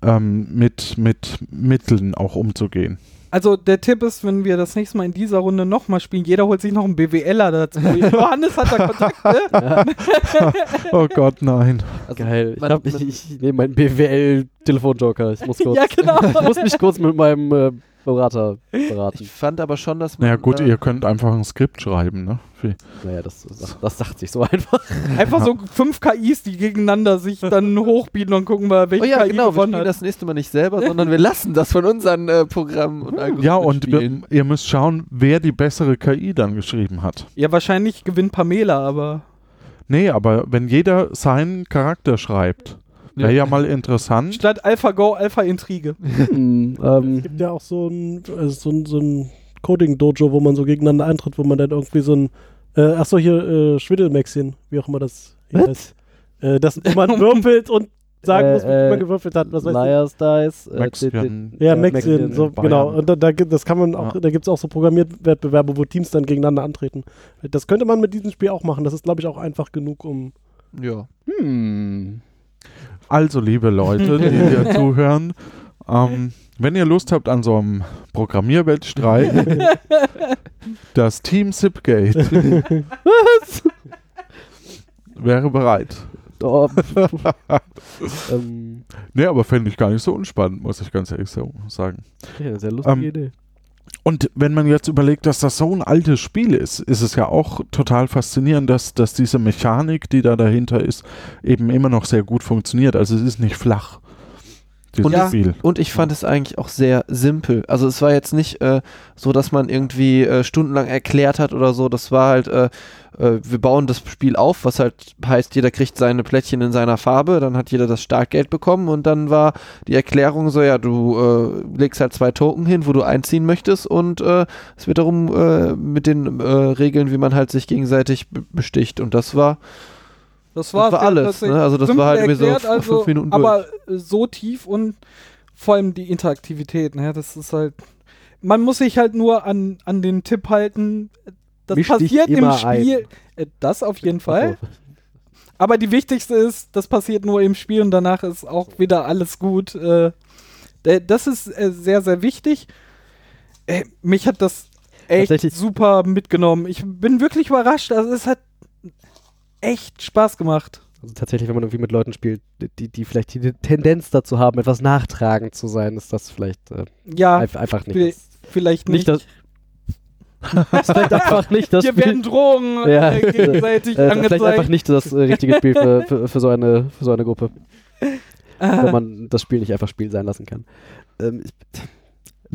ähm, mit, mit Mitteln auch umzugehen. Also der Tipp ist, wenn wir das nächste Mal in dieser Runde nochmal spielen, jeder holt sich noch einen BWLer dazu. Johannes hat da Kontakte. Oh Gott, nein. Also, Geil. Ich, hab, ich, ich nehme meinen BWL-Telefonjoker. Ich muss kurz. ja, genau. Ich muss mich kurz mit meinem äh, Berater beraten. Ich fand aber schon, dass man. Naja gut, äh, ihr könnt einfach ein Skript schreiben, ne? Wie- Naja, das, das, das sagt sich so einfach. Einfach so fünf KIs, die gegeneinander sich dann hochbieten und gucken mal, welche Oh ja, KI genau, wir gewonnen spielen hat. das nächste Mal nicht selber, sondern wir lassen das von unseren äh, Programmen und Algorithmen Ja, und spielen. ihr müsst schauen, wer die bessere KI dann geschrieben hat. Ja, wahrscheinlich gewinnt Pamela, aber Nee, aber wenn jeder seinen Charakter schreibt, wäre ja. mal interessant. statt AlphaGo Alpha Intrige. Hm, Es ähm, gibt ja auch so ein, also so ein, so ein Coding-Dojo, wo man so gegeneinander eintritt, wo man dann irgendwie so ein, äh, achso, hier, äh, Schwiddelmäxchen, wie auch immer das hier heißt. Äh, das, wo man würfelt und sagen Äh, muss, wie äh, man gewürfelt hat. Was weiß ich. Liars Dice. Äh, Maxian. Ja, Maxien, so, Bayern. genau. Und da, da, gibt- das kann man auch, Ja. da gibt es auch so Programmierwettbewerbe, wo Teams dann gegeneinander antreten. Das könnte man mit diesem Spiel auch machen. Das ist, glaube ich, auch einfach genug, um. Ja. Hm. Also, liebe Leute, die hier zuhören, ähm, wenn ihr Lust habt an so einem Programmierwettstreit, das Team Zipgate wäre bereit. Oh, ähm, Nee, aber fände ich gar nicht so unspannend, muss ich ganz ehrlich sagen. ja, sehr lustige Ähm, Idee. Und wenn man jetzt überlegt, dass das so ein altes Spiel ist, ist es ja auch total faszinierend, dass, dass diese Mechanik, die da dahinter ist, eben immer noch sehr gut funktioniert. Also es ist nicht flach. dieses Und ja. Spiel. Und ich fand es eigentlich auch sehr simpel. Also es war jetzt nicht äh, so, dass man irgendwie äh, stundenlang erklärt hat oder so. Das war halt, äh, äh, wir bauen das Spiel auf, was halt heißt, jeder kriegt seine Plättchen in seiner Farbe, dann hat jeder das Startgeld bekommen und dann war die Erklärung so, ja, du äh, legst halt zwei Token hin, wo du einziehen möchtest und äh, es wird darum äh, mit den äh, Regeln, wie man halt sich gegenseitig be- besticht. Und das war Das war, war alles, ne? Also das war halt irgendwie so erklärt, f- fünf Minuten durch. Aber so tief und vor allem die Interaktivität, ne? Das ist halt. Man muss sich halt nur an, an den Tipp halten. Das Misch passiert im Spiel. Äh, das auf jeden Fall. Aber die wichtigste ist, das passiert nur im Spiel und danach ist auch wieder alles gut. Äh, das ist äh, sehr, sehr wichtig. Mich hat das echt super mitgenommen. Ich bin wirklich überrascht. Also es hat echt Spaß gemacht. Also tatsächlich, wenn man irgendwie mit Leuten spielt, die, die vielleicht die Tendenz dazu haben, etwas nachtragend zu sein, ist das vielleicht äh, Ja, einf- einfach nicht. vielleicht nicht nicht. das. Ist vielleicht einfach nicht das Hier Spiel. werden Drogen Ja. äh, gegenseitig Äh, vielleicht einfach angezeigt. nicht das äh, richtige Spiel für, für, für, so eine, für so eine Gruppe, wenn Ah, man das Spiel nicht einfach Spiel sein lassen kann. Ähm, ich,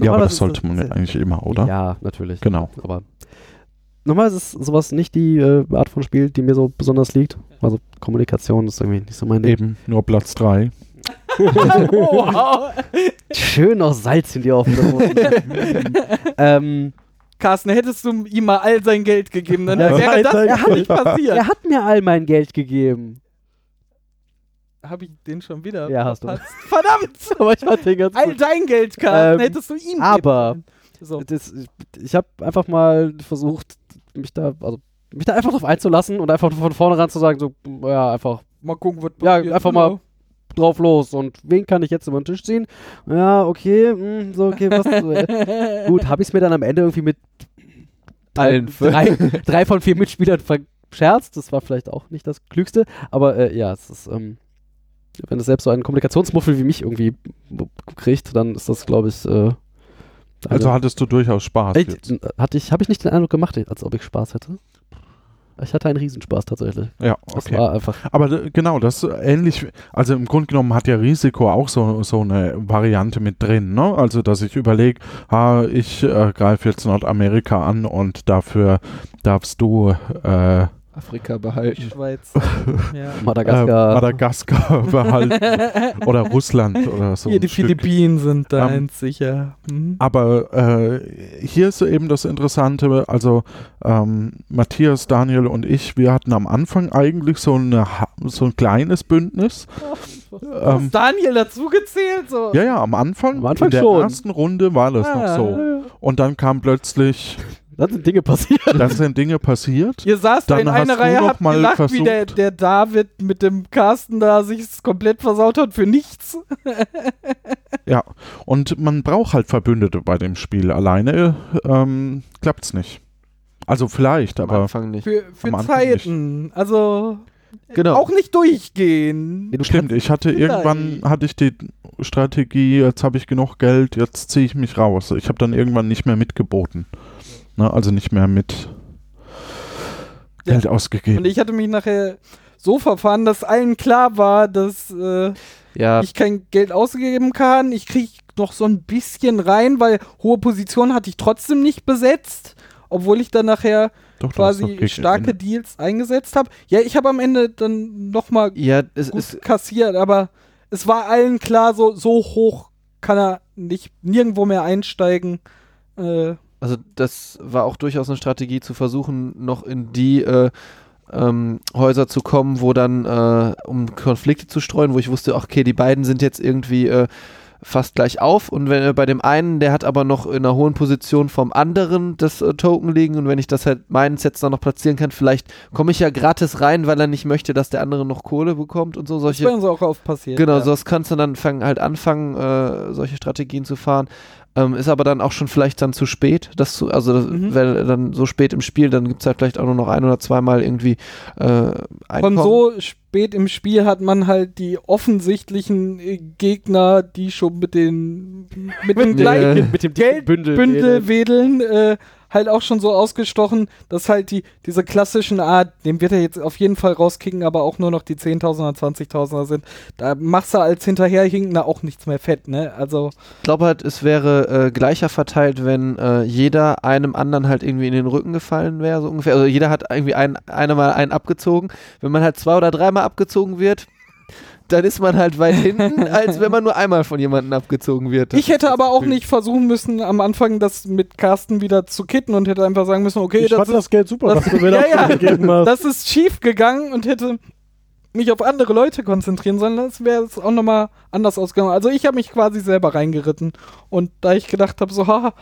Ja, aber das sollte man ja eigentlich immer, oder? Ja, natürlich. Genau. Aber normalerweise ist sowas nicht die äh, Art von Spiel, die mir so besonders liegt. Also Kommunikation ist irgendwie nicht so mein Ding. Eben, nur Platz 3. oh, wow. Schön noch Salz in die Wunde. ähm, Carsten, hättest du ihm mal all sein Geld gegeben, dann Ja, wäre das Alter, gar nicht passiert. er hat mir all mein Geld gegeben. Habe ich den schon wieder Ja, hast du. Verdammt! Aber All gut. dein Geld, Carsten, Ähm, hättest du ihm geben aber- können. So. Das, ich habe einfach mal versucht, mich da, also mich da einfach drauf einzulassen und einfach von vornherein zu sagen, so, ja, einfach Mal gucken, was Ja, passiert. einfach mal drauf los. Und wen kann ich jetzt über den Tisch ziehen? Ja, okay, mh, so, okay, was. äh, gut, habe ich es mir dann am Ende irgendwie mit allen drei, drei von vier Mitspielern verscherzt. Das war vielleicht auch nicht das Klügste. Aber äh, ja, es ist, ähm, wenn es selbst so einen Kommunikationsmuffel wie mich irgendwie kriegt, dann ist das, glaube ich, äh, Also eine- hattest du durchaus Spaß Echt? jetzt. hatte ich, habe ich nicht den Eindruck gemacht, als ob ich Spaß hätte. Ich hatte einen Riesenspaß tatsächlich. Ja, Das okay. war einfach. Aber d- genau, das ähnlich, also im Grunde genommen hat ja Risiko auch so, so eine Variante mit drin, ne? Also, dass ich überlege, ah, ich äh, greife jetzt Nordamerika an und dafür darfst du äh, Afrika behalten. Schweiz. ja. äh, Madagaskar. Madagaskar behalten oder Russland oder so. Hier, die Stück. Philippinen sind da Ähm, sicher. Mhm. Aber äh, hier ist so eben das Interessante, also ähm, Matthias, Daniel und ich, wir hatten am Anfang eigentlich so, eine, so ein kleines Bündnis. Ähm, Ist Daniel dazugezählt? So. ja, ja, am Anfang, Am Anfang in der schon. ersten Runde war das noch Ah. so. Und dann kam plötzlich, Dann sind Dinge passiert. dann sind Dinge passiert. Ihr saßt da Dann in einer Reihe, noch habt mal gelacht, wie der, versucht- der David mit dem Carsten da sich komplett versaut hat für nichts. Ja, und man braucht halt Verbündete bei dem Spiel. Alleine ähm, klappt's nicht. Also vielleicht, Am aber Anfang nicht. Für, für Am Anfang nicht. Zeiten. Also Genau. auch nicht durchgehen. Du Stimmt, ich hatte irgendwann hatte ich die Strategie, jetzt habe ich genug Geld, jetzt ziehe ich mich raus. Ich habe dann irgendwann nicht mehr mitgeboten. Ne, also nicht mehr mit Ja. Geld ausgegeben. Und ich hatte mich nachher so verfahren, dass allen klar war, dass äh, Ja, ich kein Geld ausgeben kann. Ich kriege noch so ein bisschen rein, weil hohe Positionen hatte ich trotzdem nicht besetzt, obwohl ich dann nachher Doch, quasi starke Ende. Deals eingesetzt habe. Ja, ich habe am Ende dann nochmal ja, es gut ist kassiert, aber es war allen klar, so, so hoch kann er nicht nirgendwo mehr einsteigen. Äh, Also das war auch durchaus eine Strategie zu versuchen, noch in die äh, ähm, Häuser zu kommen, wo dann, äh, um Konflikte zu streuen, wo ich wusste, ach, okay, die beiden sind jetzt irgendwie äh, fast gleich auf und wenn äh, bei dem einen, der hat aber noch in einer hohen Position vom anderen das äh, Token liegen und wenn ich das halt meinen Sets dann noch platzieren kann, vielleicht komme ich ja gratis rein, weil er nicht möchte, dass der andere noch Kohle bekommt und so solche uns auch oft passiert. Genau, ja. sowas kannst du dann fangen, halt anfangen, äh, solche Strategien zu fahren. Ähm, ist aber dann auch schon vielleicht dann zu spät, das zu, also das, Mhm. weil dann so spät im Spiel, dann gibt es halt vielleicht auch nur noch ein oder zweimal irgendwie äh, Von Einkommen. so spät im Spiel hat man halt die offensichtlichen äh, Gegner, die schon mit den mit dem gleichen mit dem Geldbündel Bündel. wedeln, äh, halt auch schon so ausgestochen, dass halt die, diese klassischen Art, dem wird er jetzt auf jeden Fall rauskicken, aber auch nur noch die 10.000er, 20.000er sind. Da machst du als Hinterherhinkender auch nichts mehr fett, ne? Also, Ich glaube halt, es wäre äh, gleicher verteilt, wenn äh, jeder einem anderen halt irgendwie in den Rücken gefallen wäre, so ungefähr. Also jeder hat irgendwie ein, einer mal einen abgezogen. Wenn man halt zwei oder dreimal abgezogen wird, dann ist man halt weit hinten, als wenn man nur einmal von jemandem abgezogen wird. ich hätte aber auch nicht versuchen müssen, am Anfang das mit Carsten wieder zu kitten und hätte einfach sagen müssen, okay, ich das fand ist das Geld super, das- was du mir Ja, ja. gegeben hast. das ist schief gegangen und hätte mich auf andere Leute konzentrieren sollen, das wäre es auch nochmal anders ausgegangen. Also ich habe mich quasi selber reingeritten und da ich gedacht habe, so, haha,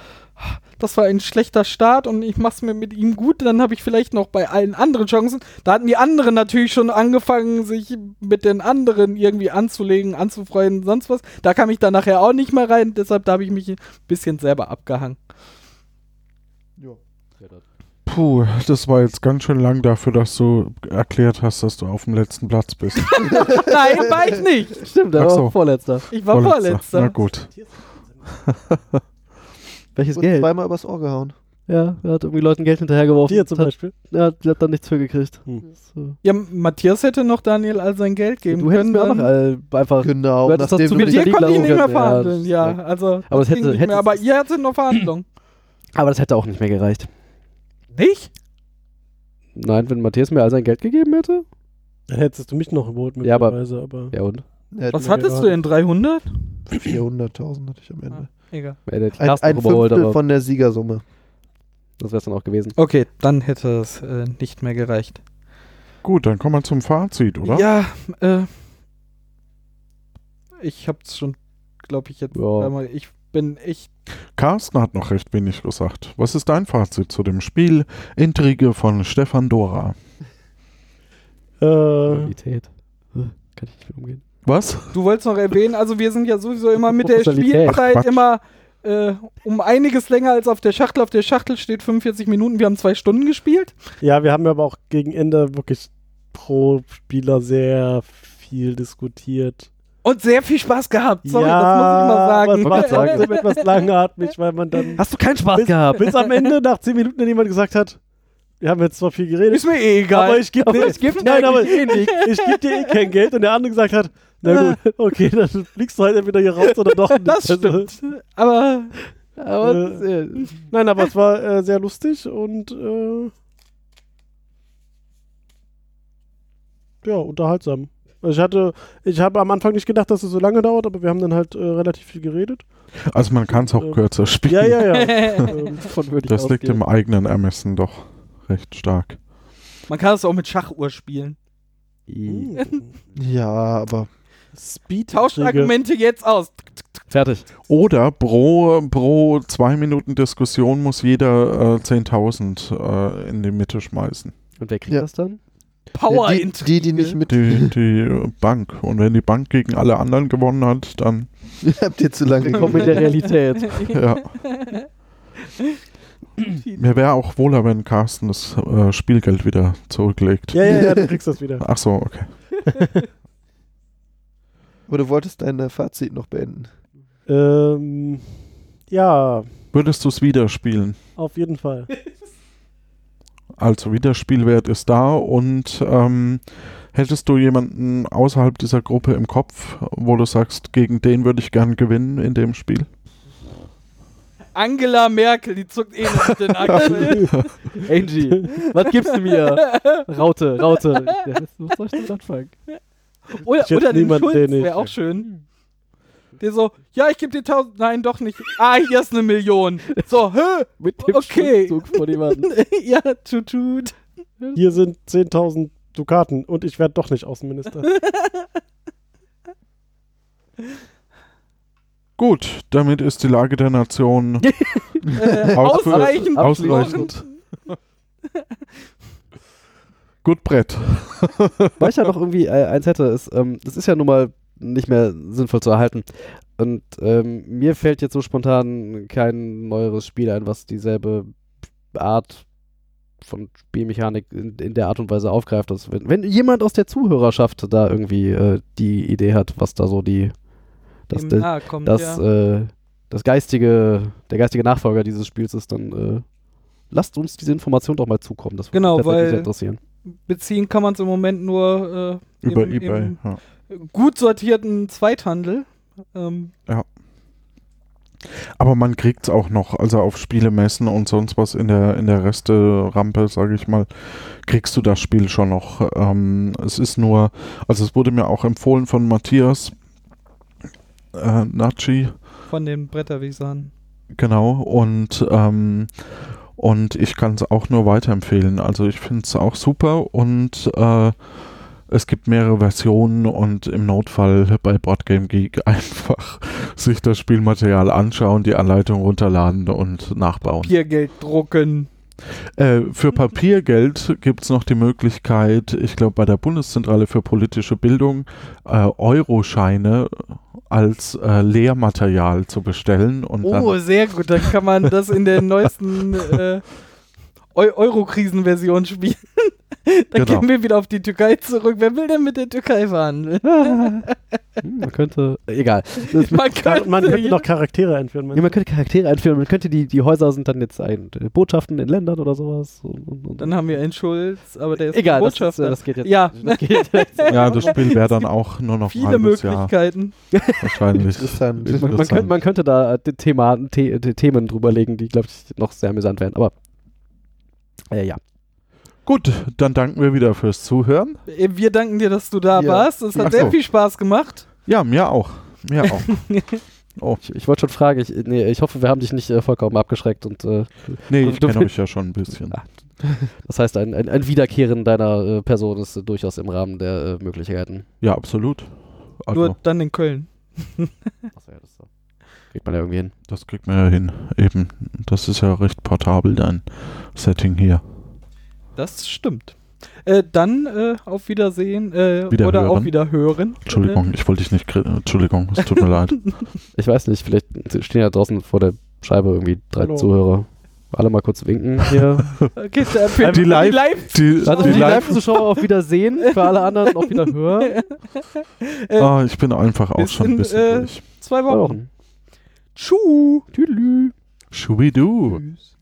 das war ein schlechter Start und ich mach's mir mit ihm gut, dann habe ich vielleicht noch bei allen anderen Chancen. Da hatten die anderen natürlich schon angefangen, sich mit den anderen irgendwie anzulegen, anzufreuen, sonst was. Da kam ich dann nachher auch nicht mehr rein, deshalb da habe ich mich ein bisschen selber abgehangen. Puh, das war jetzt ganz schön lang dafür, dass du erklärt hast, dass du auf dem letzten Platz bist. Nein, war ich nicht. Stimmt, war so. vorletzter. Ich war vorletzter. Na gut. Welches Wurde Geld? zweimal übers Ohr gehauen. Ja, er hat irgendwie Leuten Geld hinterhergeworfen. Dir zum hat, Beispiel. Ja, die hat dann nichts für gekriegt. Hm. So. Ja, Matthias hätte noch Daniel all sein Geld geben Du hättest können. mir auch noch einfach. Genau. Du hättest das nachdem zu du mit dir konnte ich nicht mehr verhandeln, das- ja. ja. Also, Aber das das hätte- hätte- mehr, aber ihr hattet noch Verhandlungen. Aber das hätte auch nicht mehr gereicht. Nicht? Nein, wenn Matthias mir all sein Geld gegeben hätte? Dann hättest du mich noch geholt, Ja, aber- möglicherweise, aber. Ja und? Was hattest du denn? 300? 400.000 hatte ich am Ende. Egal. Hätte die Ein, ein Fünftel aber von der Siegersumme. das wäre es dann auch gewesen. Okay, dann hätte es äh, nicht mehr gereicht. Gut, dann kommen wir zum Fazit, oder? Ja, äh. Ich hab's schon, glaube ich, jetzt Ja. einmal. Ich bin echt. Carsten hat noch recht wenig gesagt. Was ist dein Fazit zu dem Spiel Intrige von Stefan Dora? Äh, Qualität. Kann ich nicht mit umgehen. Was? Du wolltest noch erwähnen, also wir sind ja sowieso immer mit der. Ach, Spielzeit Quatsch. immer äh, um einiges länger als auf der Schachtel. Auf der Schachtel steht 45 Minuten. Wir haben zwei Stunden gespielt. ja, wir haben aber auch gegen Ende wirklich pro Spieler sehr viel diskutiert. Und sehr viel Spaß gehabt. Sorry, ja, das muss ich mal sagen. war Wollte gerade trotzdem etwas langatmig, weil man dann Hast du keinen Spaß bis, gehabt? bis am Ende nach 10 Minuten dann jemand gesagt hat, wir haben jetzt zwar viel geredet, Ist mir eh egal. aber ich gebe dir, gibt nein, aber eigentlich eh ich geb dir eh kein Geld und der andere gesagt hat, na gut, okay, dann fliegst du halt entweder hier raus oder doch nicht. das Also, stimmt. Aber Aber äh, nein, aber es war äh, sehr lustig und äh, ja, unterhaltsam. Also ich hatte, ich habe am Anfang nicht gedacht, dass es so lange dauert, aber wir haben dann halt äh, relativ viel geredet. Also man kann es auch Ähm, kürzer spielen. Ja, ja, ja. ähm, davon würde ich Das liegt ausgehen. im eigenen Ermessen doch recht stark. man kann es auch mit Schachuhr spielen. I- Ja, aber Speed. Tauscht Argumente jetzt aus. Fertig. Oder pro, pro zwei Minuten Diskussion muss jeder äh, 10.000 äh, in die Mitte schmeißen. Und wer kriegt Ja. das dann? Power die, die, die nicht mit. Die, die Bank. Und wenn die Bank gegen alle anderen gewonnen hat, dann Habt ihr zu lange Willkommen in der Realität. ja. Mir wäre auch wohler, wenn Carsten das äh, Spielgeld wieder zurücklegt. Ja, ja, ja, du kriegst das wieder. Ach so, okay. Aber du wolltest dein äh, Fazit noch beenden. Ähm, ja, Würdest du es wieder spielen? auf jeden Fall. Also Wiederspielwert ist da und ähm, hättest du jemanden außerhalb dieser Gruppe im Kopf, wo du sagst, gegen den würde ich gern gewinnen in dem Spiel? Angela Merkel, die zuckt eh nicht den Achseln. Angie, was gibst du mir? Raute, Raute. Ja, was soll ich denn anfangen? Oder, oder den niemand, Schulz wäre auch schön. Der so, ja, ich gebe dir 1000, nein, doch nicht. Ah, hier ist eine Million. So, hä? Mit dem Okay. Schulzzug von jemandem. ja, tut, tut. Hier sind 10.000 Dukaten und ich werde doch nicht Außenminister. Gut, damit ist die Lage der Nation Äh, ausreichend. ausreichend. Gut Brett. Weil ich ja noch irgendwie äh, eins hätte, ist, ähm, das ist ja nun mal nicht mehr sinnvoll zu erhalten. Und ähm, mir fällt jetzt so spontan kein neueres Spiel ein, was dieselbe Art von Spielmechanik in, in der Art und Weise aufgreift. Dass wenn, wenn jemand aus der Zuhörerschaft da irgendwie äh, die Idee hat, was da so die das, nahe kommt, das, ja. äh, das geistige, der geistige Nachfolger dieses Spiels ist, dann äh, lasst uns diese Information doch mal zukommen. Das würde Genau, mich interessieren. Beziehen kann man es im Moment nur äh, Über im, Ebay. im Ja. Gut sortierten Zweithandel. Ähm, Aber man kriegt es auch noch, also auf Spielemessen und sonst was in der, in der Reste-Rampe, sage ich mal, kriegst du das Spiel schon noch. Ähm, es ist nur, also es wurde mir auch empfohlen von Matthias äh, Natschi, von den Bretterwisern. genau, und, ähm, und ich kann es auch nur weiterempfehlen. Also ich finde es auch super und äh, es gibt mehrere Versionen und im Notfall bei Boardgame Geek einfach sich das Spielmaterial anschauen, die Anleitung runterladen und nachbauen. Papiergeld drucken. Äh, für Papiergeld gibt es noch die Möglichkeit, ich glaube bei der Bundeszentrale für politische Bildung, äh, Euroscheine als äh, Lehrmaterial zu bestellen. Und Oh, sehr gut. Dann kann man das in der neuesten äh, Eu Euro-Krisen-Version spielen. Dann Genau. gehen wir wieder auf die Türkei zurück. Wer will denn mit der Türkei verhandeln? Hm, man könnte, egal. Das, Man könnte, man könnte noch Charaktere einführen. ja, man könnte Charaktere einführen, man könnte die, die Häuser sind dann jetzt ein, äh, Botschaften in Ländern oder sowas. Und, und, und. Dann haben wir einen Schulz, aber der ist egal, kein das, äh, Botschafter. das geht jetzt. Ja. das geht jetzt. ja, das Spiel wäre dann auch nur noch Viele halbes Jahr Möglichkeiten. wahrscheinlich. Interessant. Man, man, könnte, man könnte da äh, die Thema, The die Themen drüberlegen, die, glaube ich, noch sehr amüsant wären. Aber äh, ja. Gut, dann danken wir wieder fürs Zuhören. Äh, Wir danken dir, dass du da Ja. warst. Es hat Ach sehr so. viel Spaß gemacht. Ja, mir auch. Mir auch. Ich, ich wollte schon fragen, ich, nee, ich hoffe, wir haben dich nicht äh, vollkommen abgeschreckt und äh, Nee, ich kenne euch ja schon ein bisschen. Das heißt, ein, ein, ein Wiederkehren deiner äh, Person ist äh, durchaus im Rahmen der äh, Möglichkeiten. Ja, absolut. Also, Nur dann in Köln. Achso, ja, das so. kriegt man ja irgendwie hin. das kriegt man ja hin. Eben, das ist ja recht portabel, dein Setting hier. Das stimmt. Äh, dann äh, auf Wiedersehen äh, Wiederhören. oder auf Wiederhören. Entschuldigung, ich wollte dich nicht. Entschuldigung, es tut mir leid. Ich weiß nicht, vielleicht stehen ja draußen vor der Scheibe irgendwie drei Hallo. Zuhörer. Alle mal kurz winken hier. Okay, Die Live- Die, Also die die Live Live-Zuschauer auf Wiedersehen, für alle anderen auf Wiederhören. Äh, Ah, ich bin einfach auch schon ein in, bisschen äh, durch. Zwei Wochen. Wochen. Tschu. Tüdelü. Schubidu. Tschüss.